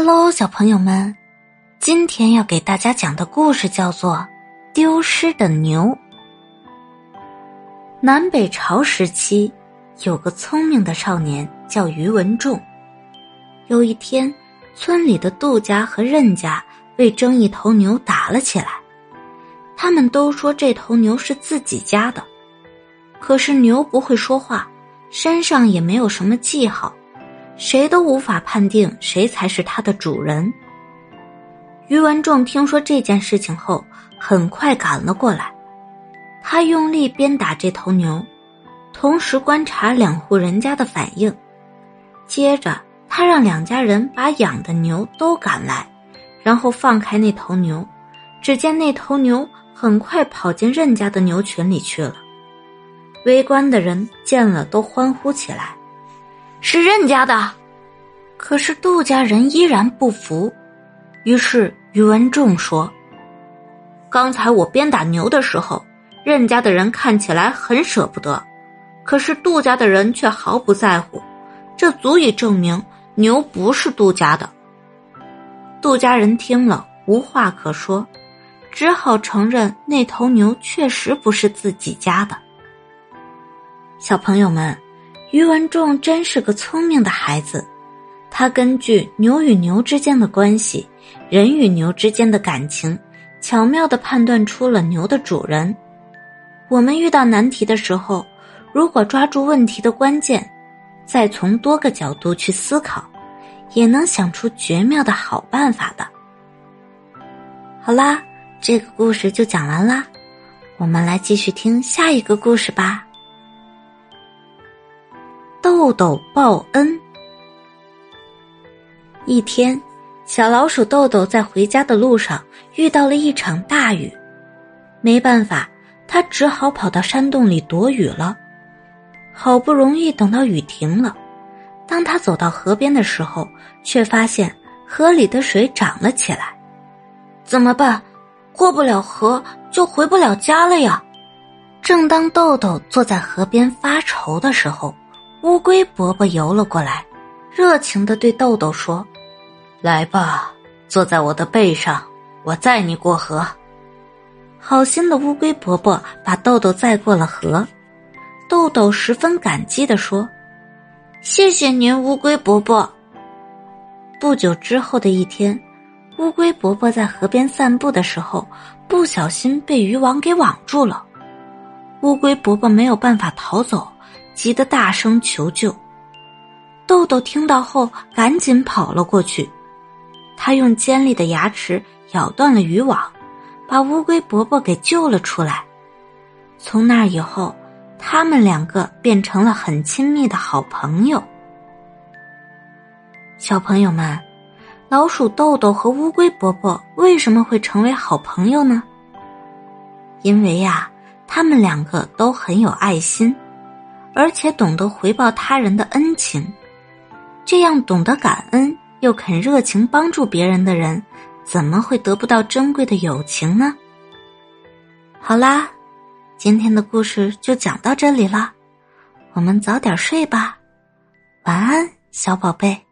Hello，小朋友们，今天要给大家讲的故事叫做《丢失的牛》。南北朝时期，有个聪明的少年叫于文仲。有一天，村里的杜家和任家为争一头牛打了起来。他们都说这头牛是自己家的，可是牛不会说话，身上也没有什么记号。谁都无法判定谁才是它的主人。于文仲听说这件事情后，很快赶了过来。他用力鞭打这头牛，同时观察两户人家的反应。接着，他让两家人把养的牛都赶来，然后放开那头牛。只见那头牛很快跑进任家的牛群里去了。围观的人见了都欢呼起来。是任家的，可是杜家人依然不服。于是于文仲说：“刚才我鞭打牛的时候，任家的人看起来很舍不得，可是杜家的人却毫不在乎，这足以证明牛不是杜家的。”杜家人听了无话可说，只好承认那头牛确实不是自己家的。小朋友们。于文仲真是个聪明的孩子，他根据牛与牛之间的关系、人与牛之间的感情，巧妙的判断出了牛的主人。我们遇到难题的时候，如果抓住问题的关键，再从多个角度去思考，也能想出绝妙的好办法的。好啦，这个故事就讲完啦，我们来继续听下一个故事吧。豆豆报恩。一天，小老鼠豆豆在回家的路上遇到了一场大雨，没办法，他只好跑到山洞里躲雨了。好不容易等到雨停了，当他走到河边的时候，却发现河里的水涨了起来。怎么办？过不了河就回不了家了呀！正当豆豆坐在河边发愁的时候。乌龟伯伯游了过来，热情的对豆豆说：“来吧，坐在我的背上，我载你过河。”好心的乌龟伯伯把豆豆载过了河，豆豆十分感激的说：“谢谢您，乌龟伯伯。”不久之后的一天，乌龟伯伯在河边散步的时候，不小心被渔网给网住了，乌龟伯伯没有办法逃走。急得大声求救，豆豆听到后赶紧跑了过去。他用尖利的牙齿咬断了渔网，把乌龟伯伯给救了出来。从那以后，他们两个变成了很亲密的好朋友。小朋友们，老鼠豆豆和乌龟伯伯为什么会成为好朋友呢？因为呀，他们两个都很有爱心。而且懂得回报他人的恩情，这样懂得感恩又肯热情帮助别人的人，怎么会得不到珍贵的友情呢？好啦，今天的故事就讲到这里了，我们早点睡吧，晚安，小宝贝。